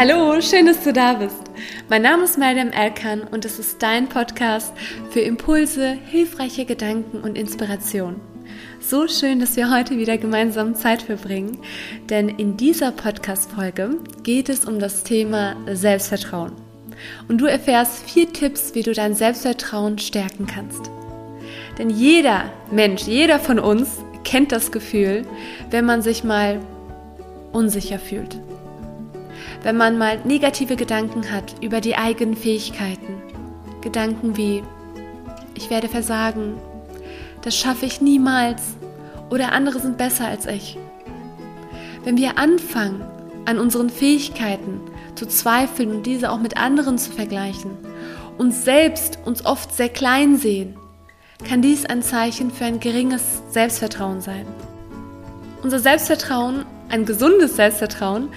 Hallo, schön, dass du da bist. Mein Name ist Mariam Elkan und es ist dein Podcast für Impulse, hilfreiche Gedanken und Inspiration. So schön, dass wir heute wieder gemeinsam Zeit verbringen, denn in dieser Podcast-Folge geht es um das Thema Selbstvertrauen. Und du erfährst vier Tipps, wie du dein Selbstvertrauen stärken kannst. Denn jeder Mensch, jeder von uns kennt das Gefühl, wenn man sich mal unsicher fühlt wenn man mal negative Gedanken hat über die eigenen Fähigkeiten. Gedanken wie, ich werde versagen, das schaffe ich niemals oder andere sind besser als ich. Wenn wir anfangen, an unseren Fähigkeiten zu zweifeln und diese auch mit anderen zu vergleichen, uns selbst uns oft sehr klein sehen, kann dies ein Zeichen für ein geringes Selbstvertrauen sein. Unser Selbstvertrauen, ein gesundes Selbstvertrauen,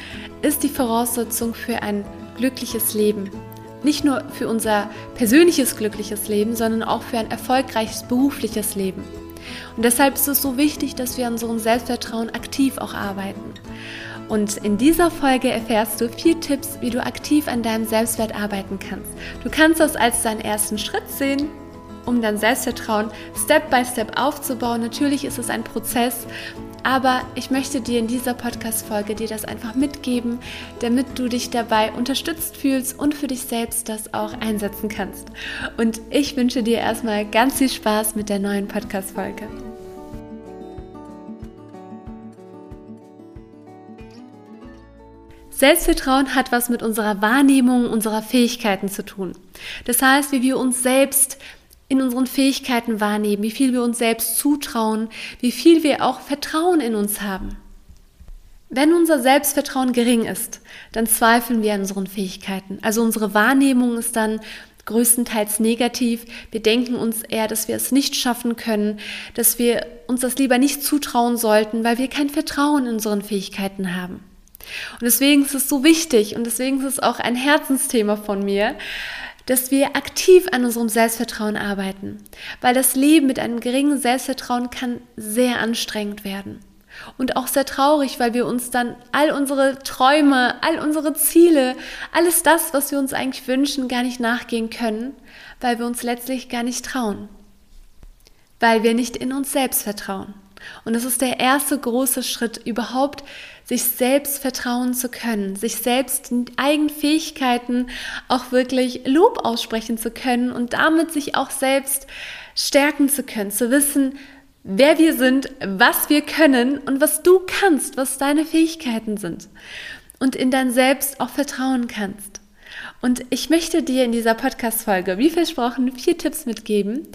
ist die Voraussetzung für ein glückliches Leben. Nicht nur für unser persönliches glückliches Leben, sondern auch für ein erfolgreiches berufliches Leben. Und deshalb ist es so wichtig, dass wir an unserem Selbstvertrauen aktiv auch arbeiten. Und in dieser Folge erfährst du vier Tipps, wie du aktiv an deinem Selbstwert arbeiten kannst. Du kannst das als deinen ersten Schritt sehen, um dein Selbstvertrauen Step by Step aufzubauen. Natürlich ist es ein Prozess aber ich möchte dir in dieser Podcast-Folge dir das einfach mitgeben, damit du dich dabei unterstützt fühlst und für dich selbst das auch einsetzen kannst. Und ich wünsche dir erstmal ganz viel Spaß mit der neuen Podcast-Folge. Selbstvertrauen hat was mit unserer Wahrnehmung unserer Fähigkeiten zu tun. Das heißt, wie wir uns selbst in unseren Fähigkeiten wahrnehmen, wie viel wir uns selbst zutrauen, wie viel wir auch Vertrauen in uns haben. Wenn unser Selbstvertrauen gering ist, dann zweifeln wir an unseren Fähigkeiten. Also unsere Wahrnehmung ist dann größtenteils negativ. Wir denken uns eher, dass wir es nicht schaffen können, dass wir uns das lieber nicht zutrauen sollten, weil wir kein Vertrauen in unseren Fähigkeiten haben. Und deswegen ist es so wichtig und deswegen ist es auch ein Herzensthema von mir, dass wir aktiv an unserem Selbstvertrauen arbeiten, weil das Leben mit einem geringen Selbstvertrauen kann sehr anstrengend werden. Und auch sehr traurig, weil wir uns dann all unsere Träume, all unsere Ziele, alles das, was wir uns eigentlich wünschen, gar nicht nachgehen können, weil wir uns letztlich gar nicht trauen. Weil wir nicht in uns selbst vertrauen. Und das ist der erste große Schritt, überhaupt sich selbst vertrauen zu können, sich selbst eigenen Fähigkeiten auch wirklich Lob aussprechen zu können und damit sich auch selbst stärken zu können, zu wissen, wer wir sind, was wir können und was du kannst, was deine Fähigkeiten sind und in dein Selbst auch vertrauen kannst. Und ich möchte dir in dieser Podcast-Folge, wie versprochen, vier Tipps mitgeben.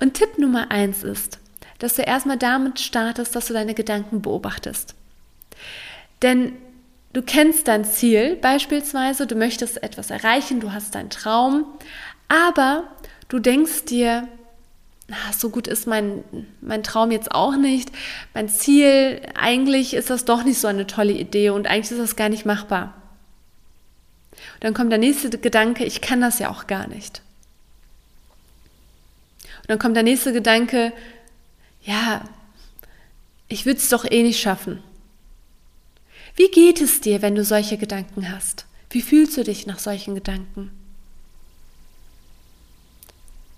Und Tipp Nummer eins ist, dass du erstmal damit startest, dass du deine Gedanken beobachtest. Denn du kennst dein Ziel beispielsweise, du möchtest etwas erreichen, du hast deinen Traum, aber du denkst dir, na, so gut ist mein, mein Traum jetzt auch nicht. Mein Ziel, eigentlich ist das doch nicht so eine tolle Idee und eigentlich ist das gar nicht machbar. Und dann kommt der nächste Gedanke, ich kann das ja auch gar nicht. Und dann kommt der nächste Gedanke, ja, ich würde es doch eh nicht schaffen. Wie geht es dir, wenn du solche Gedanken hast? Wie fühlst du dich nach solchen Gedanken?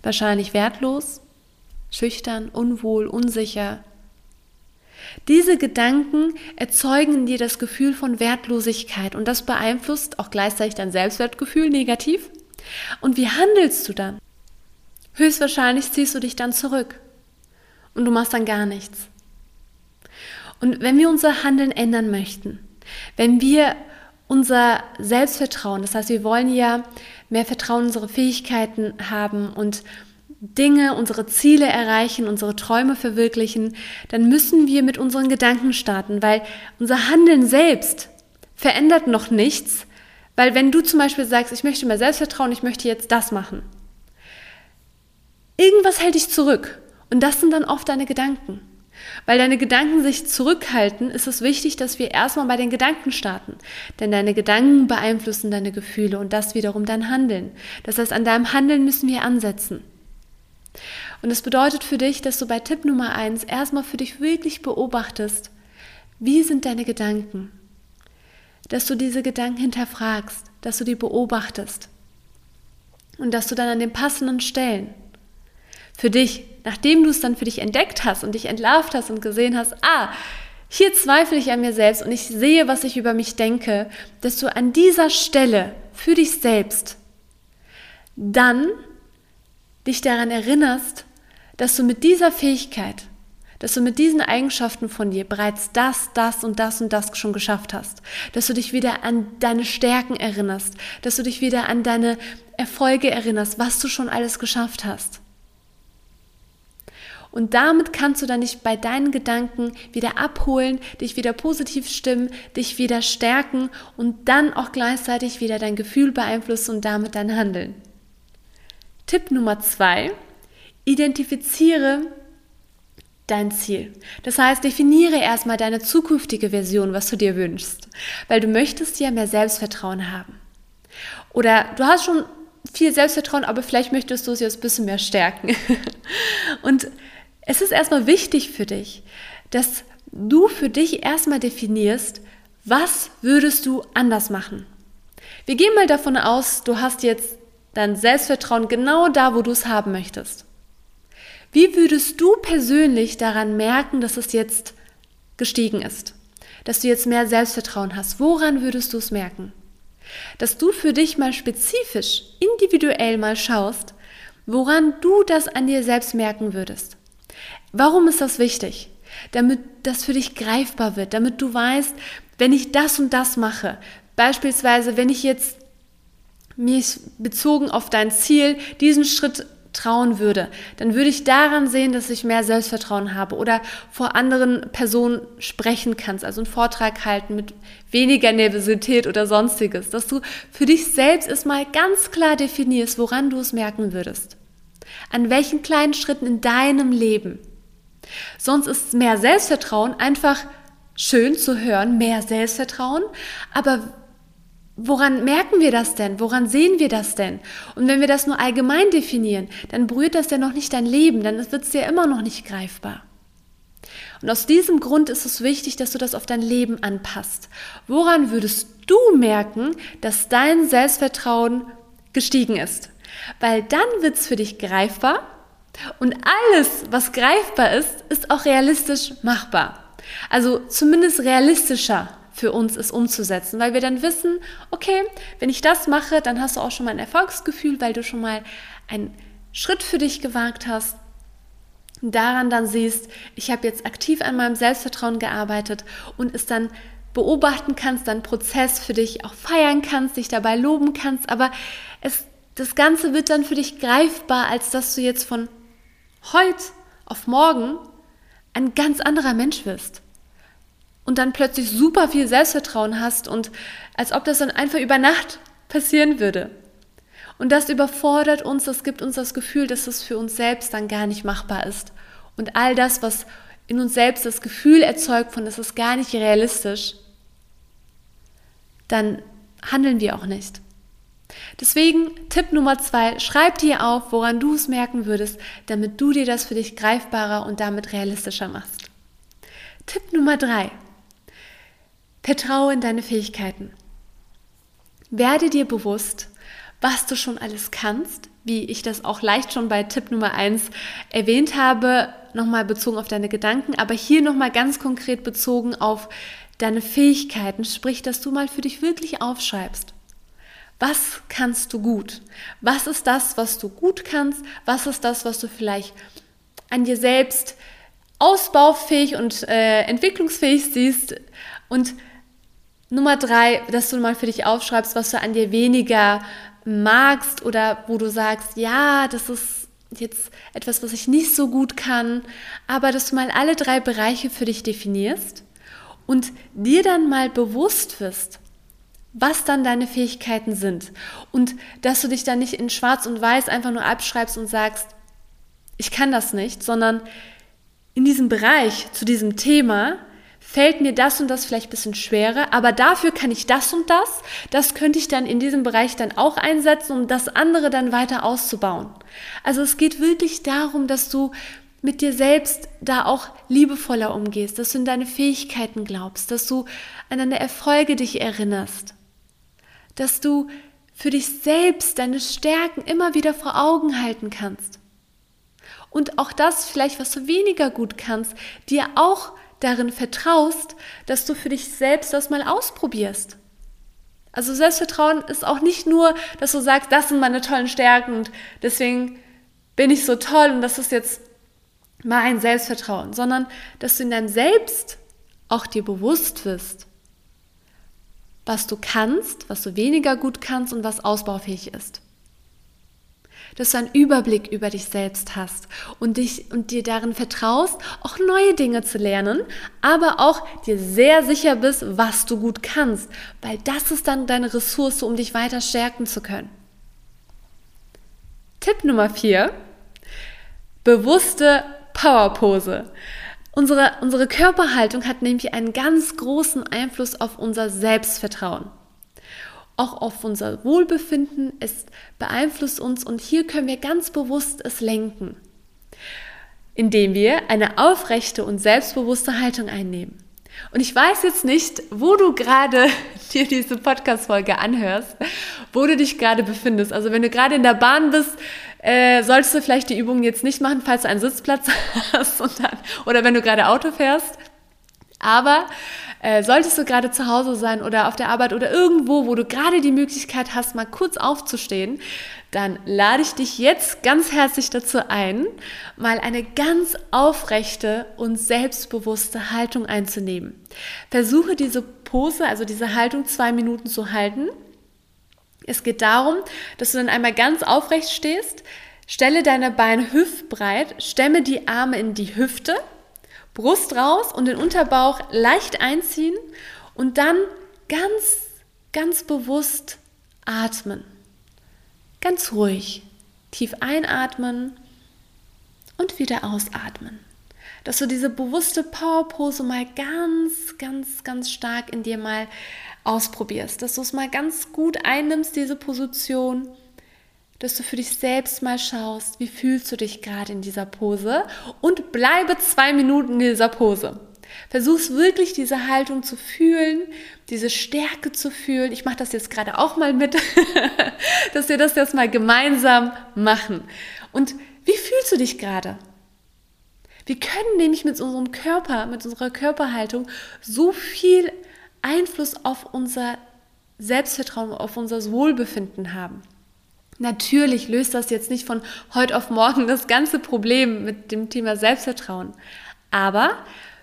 Wahrscheinlich wertlos, schüchtern, unwohl, unsicher. Diese Gedanken erzeugen in dir das Gefühl von Wertlosigkeit und das beeinflusst auch gleichzeitig dein Selbstwertgefühl negativ. Und wie handelst du dann? Höchstwahrscheinlich ziehst du dich dann zurück und du machst dann gar nichts. Und wenn wir unser Handeln ändern möchten, wenn wir unser Selbstvertrauen, das heißt, wir wollen ja mehr Vertrauen in unsere Fähigkeiten haben und Dinge, unsere Ziele erreichen, unsere Träume verwirklichen, dann müssen wir mit unseren Gedanken starten, weil unser Handeln selbst verändert noch nichts, weil wenn du zum Beispiel sagst, ich möchte mehr Selbstvertrauen, ich möchte jetzt das machen, irgendwas hält dich zurück und das sind dann oft deine Gedanken. Weil deine Gedanken sich zurückhalten, ist es wichtig, dass wir erstmal bei den Gedanken starten. Denn deine Gedanken beeinflussen deine Gefühle und das wiederum dein Handeln. Das heißt, an deinem Handeln müssen wir ansetzen. Und das bedeutet für dich, dass du bei Tipp Nummer eins erstmal für dich wirklich beobachtest, wie sind deine Gedanken? dass du diese Gedanken hinterfragst, dass du die beobachtest und dass du dann an den passenden Stellen für dich, nachdem du es dann für dich entdeckt hast und dich entlarvt hast und gesehen hast, ah, hier zweifle ich an mir selbst und ich sehe, was ich über mich denke, dass du an dieser Stelle für dich selbst dann dich daran erinnerst, dass du mit dieser Fähigkeit, dass du mit diesen Eigenschaften von dir bereits das, das und das und das schon geschafft hast, dass du dich wieder an deine Stärken erinnerst, dass du dich wieder an deine Erfolge erinnerst, was du schon alles geschafft hast. Und damit kannst du dann dich bei deinen Gedanken wieder abholen, dich wieder positiv stimmen, dich wieder stärken und dann auch gleichzeitig wieder dein Gefühl beeinflussen und damit dein Handeln. Tipp Nummer zwei, identifiziere dein Ziel. Das heißt, definiere erstmal deine zukünftige Version, was du dir wünschst, weil du möchtest ja mehr Selbstvertrauen haben. Oder du hast schon viel Selbstvertrauen, aber vielleicht möchtest du es jetzt ein bisschen mehr stärken. Und es ist erstmal wichtig für dich, dass du für dich erstmal definierst, was würdest du anders machen. Wir gehen mal davon aus, du hast jetzt dein Selbstvertrauen genau da, wo du es haben möchtest. Wie würdest du persönlich daran merken, dass es jetzt gestiegen ist? Dass du jetzt mehr Selbstvertrauen hast? Woran würdest du es merken? Dass du für dich mal spezifisch, individuell mal schaust, woran du das an dir selbst merken würdest. Warum ist das wichtig? Damit das für dich greifbar wird, damit du weißt, wenn ich das und das mache, beispielsweise wenn ich jetzt mich bezogen auf dein Ziel diesen Schritt trauen würde, dann würde ich daran sehen, dass ich mehr Selbstvertrauen habe oder vor anderen Personen sprechen kannst, also einen Vortrag halten mit weniger Nervosität oder sonstiges, dass du für dich selbst erstmal ganz klar definierst, woran du es merken würdest. An welchen kleinen Schritten in deinem Leben. Sonst ist mehr Selbstvertrauen einfach schön zu hören, mehr Selbstvertrauen, aber woran merken wir das denn? Woran sehen wir das denn? Und wenn wir das nur allgemein definieren, dann berührt das ja noch nicht dein Leben, dann wird es dir immer noch nicht greifbar. Und aus diesem Grund ist es wichtig, dass du das auf dein Leben anpasst. Woran würdest du merken, dass dein Selbstvertrauen gestiegen ist? Weil dann wird es für dich greifbar und alles, was greifbar ist, ist auch realistisch machbar. Also zumindest realistischer für uns ist umzusetzen, weil wir dann wissen, okay, wenn ich das mache, dann hast du auch schon mal ein Erfolgsgefühl, weil du schon mal einen Schritt für dich gewagt hast. Daran dann siehst, ich habe jetzt aktiv an meinem Selbstvertrauen gearbeitet und es dann beobachten kannst, deinen Prozess für dich auch feiern kannst, dich dabei loben kannst, aber es, das Ganze wird dann für dich greifbar, als dass du jetzt von heute auf morgen ein ganz anderer Mensch wirst und dann plötzlich super viel Selbstvertrauen hast und als ob das dann einfach über Nacht passieren würde. Und das überfordert uns, das gibt uns das Gefühl, dass es für uns selbst dann gar nicht machbar ist. Und all das, was in uns selbst das Gefühl erzeugt von, es ist gar nicht realistisch, dann handeln wir auch nicht. Deswegen Tipp Nummer zwei, schreib dir auf, woran du es merken würdest, damit du dir das für dich greifbarer und damit realistischer machst. Tipp Nummer drei, Vertraue in deine Fähigkeiten. Werde dir bewusst, was du schon alles kannst, wie ich das auch leicht schon bei Tipp Nummer 1 erwähnt habe, nochmal bezogen auf deine Gedanken, aber hier nochmal ganz konkret bezogen auf deine Fähigkeiten, sprich, dass du mal für dich wirklich aufschreibst. Was kannst du gut? Was ist das, was du gut kannst? Was ist das, was du vielleicht an dir selbst ausbaufähig und äh, entwicklungsfähig siehst? Und Nummer drei, dass du mal für dich aufschreibst, was du an dir weniger magst oder wo du sagst, ja, das ist jetzt etwas, was ich nicht so gut kann, aber dass du mal alle drei Bereiche für dich definierst und dir dann mal bewusst wirst, was dann deine Fähigkeiten sind und dass du dich dann nicht in schwarz und weiß einfach nur abschreibst und sagst, ich kann das nicht, sondern in diesem Bereich, zu diesem Thema, fällt mir das und das vielleicht ein bisschen schwerer, aber dafür kann ich das und das. Das könnte ich dann in diesem Bereich dann auch einsetzen, um das andere dann weiter auszubauen. Also es geht wirklich darum, dass du mit dir selbst da auch liebevoller umgehst, dass du in deine Fähigkeiten glaubst, dass du an deine Erfolge dich erinnerst, dass du für dich selbst deine Stärken immer wieder vor Augen halten kannst. Und auch das vielleicht, was du weniger gut kannst, dir auch darin vertraust, dass du für dich selbst das mal ausprobierst. Also Selbstvertrauen ist auch nicht nur, dass du sagst, das sind meine tollen Stärken und deswegen bin ich so toll und das ist jetzt mein Selbstvertrauen, sondern dass du in deinem Selbst auch dir bewusst wirst, was du kannst, was du weniger gut kannst und was ausbaufähig ist. Dass du einen Überblick über dich selbst hast und dich und dir darin vertraust, auch neue Dinge zu lernen, aber auch dir sehr sicher bist, was du gut kannst, weil das ist dann deine Ressource, um dich weiter stärken zu können. Tipp Nummer vier: Bewusste Powerpose. Unsere, unsere Körperhaltung hat nämlich einen ganz großen Einfluss auf unser Selbstvertrauen. Auch auf unser Wohlbefinden. Es beeinflusst uns und hier können wir ganz bewusst es lenken, indem wir eine aufrechte und selbstbewusste Haltung einnehmen. Und ich weiß jetzt nicht, wo du gerade dir diese Podcast-Folge anhörst, wo du dich gerade befindest. Also wenn du gerade in der Bahn bist, äh, solltest du vielleicht die Übung jetzt nicht machen, falls du einen Sitzplatz hast dann, oder wenn du gerade Auto fährst. Aber äh, solltest du gerade zu Hause sein oder auf der Arbeit oder irgendwo, wo du gerade die Möglichkeit hast, mal kurz aufzustehen, dann lade ich dich jetzt ganz herzlich dazu ein, mal eine ganz aufrechte und selbstbewusste Haltung einzunehmen. Versuche diese Pose, also diese Haltung zwei Minuten zu halten es geht darum, dass du dann einmal ganz aufrecht stehst, stelle deine Beine hüftbreit, stemme die Arme in die Hüfte, Brust raus und den Unterbauch leicht einziehen und dann ganz, ganz bewusst atmen. Ganz ruhig. Tief einatmen und wieder ausatmen. Dass du diese bewusste Powerpose mal ganz, ganz, ganz stark in dir mal ausprobierst, dass du es mal ganz gut einnimmst, diese Position, dass du für dich selbst mal schaust, wie fühlst du dich gerade in dieser Pose und bleibe zwei Minuten in dieser Pose. Versuch's wirklich, diese Haltung zu fühlen, diese Stärke zu fühlen. Ich mache das jetzt gerade auch mal mit, dass wir das jetzt mal gemeinsam machen. Und wie fühlst du dich gerade? Wir können nämlich mit unserem Körper, mit unserer Körperhaltung so viel Einfluss auf unser Selbstvertrauen, auf unser Wohlbefinden haben. Natürlich löst das jetzt nicht von heute auf morgen das ganze Problem mit dem Thema Selbstvertrauen, aber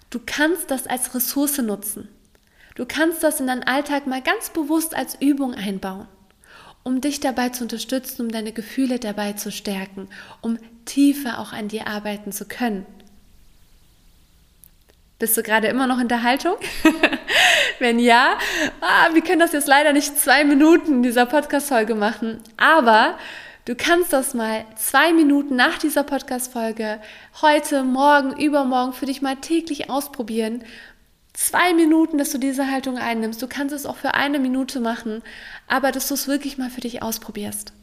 du kannst das als Ressource nutzen. Du kannst das in deinen Alltag mal ganz bewusst als Übung einbauen, um dich dabei zu unterstützen, um deine Gefühle dabei zu stärken, um tiefer auch an dir arbeiten zu können. Bist du gerade immer noch in der Haltung? Wenn ja, ah, wir können das jetzt leider nicht zwei Minuten in dieser Podcast-Folge machen, aber du kannst das mal zwei Minuten nach dieser Podcast-Folge heute, morgen, übermorgen für dich mal täglich ausprobieren. Zwei Minuten, dass du diese Haltung einnimmst. Du kannst es auch für eine Minute machen, aber dass du es wirklich mal für dich ausprobierst.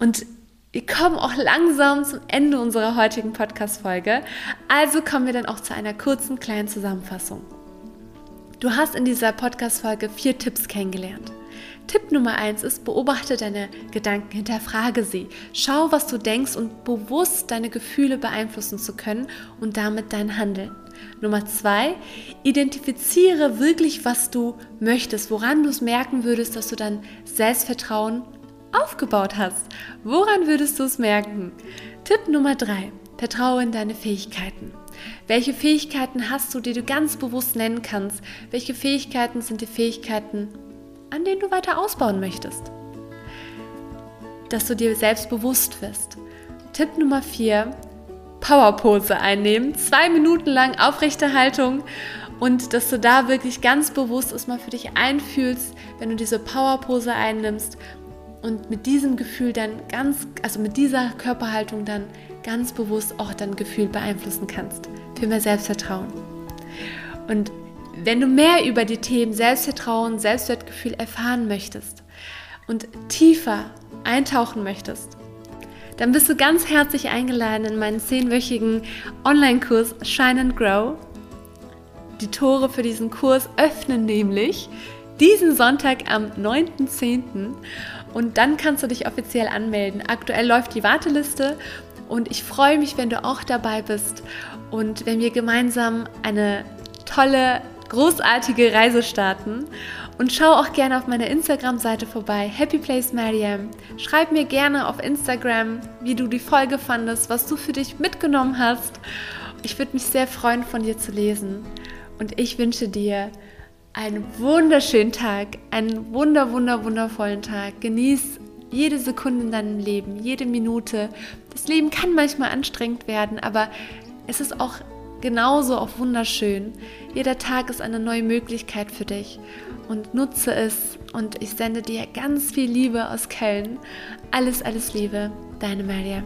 Und wir kommen auch langsam zum Ende unserer heutigen Podcast-Folge. Also kommen wir dann auch zu einer kurzen kleinen Zusammenfassung. Du hast in dieser Podcast-Folge vier Tipps kennengelernt. Tipp Nummer eins ist, beobachte deine Gedanken, hinterfrage sie. Schau, was du denkst und bewusst deine Gefühle beeinflussen zu können und damit dein Handeln. Nummer zwei, identifiziere wirklich, was du möchtest, woran du es merken würdest, dass du dein Selbstvertrauen aufgebaut hast. Woran würdest du es merken? Tipp Nummer drei: Vertraue in deine Fähigkeiten. Welche Fähigkeiten hast du, die du ganz bewusst nennen kannst? Welche Fähigkeiten sind die Fähigkeiten, an denen du weiter ausbauen möchtest? Dass du dir selbst bewusst wirst. Tipp Nummer vier: Powerpose einnehmen. Zwei Minuten lang aufrechte Haltung und dass du da wirklich ganz bewusst es mal für dich einfühlst, wenn du diese Powerpose einnimmst und mit diesem Gefühl dann ganz, also mit dieser Körperhaltung dann ganz bewusst auch dein Gefühl beeinflussen kannst. Für mehr Selbstvertrauen. Und wenn du mehr über die Themen Selbstvertrauen, Selbstwertgefühl erfahren möchtest und tiefer eintauchen möchtest, dann bist du ganz herzlich eingeladen in meinen zehnwöchigen Online-Kurs Shine and Grow. Die Tore für diesen Kurs öffnen nämlich diesen Sonntag am 9.10. Und dann kannst du dich offiziell anmelden. Aktuell läuft die Warteliste und ich freue mich, wenn du auch dabei bist und wenn wir gemeinsam eine tolle, großartige Reise starten. Und schau auch gerne auf meiner Instagram-Seite vorbei, Happy Place Mariam. Schreib mir gerne auf Instagram, wie du die Folge fandest, was du für dich mitgenommen hast. Ich würde mich sehr freuen, von dir zu lesen. Und ich wünsche dir einen wunderschönen Tag, einen wunder, wunder, wundervollen Tag. Genieß jede Sekunde in deinem Leben, jede Minute. Das Leben kann manchmal anstrengend werden, aber es ist auch genauso auch wunderschön. Jeder Tag ist eine neue Möglichkeit für dich und nutze es und ich sende dir ganz viel Liebe aus Köln. Alles, alles Liebe, deine Mariam.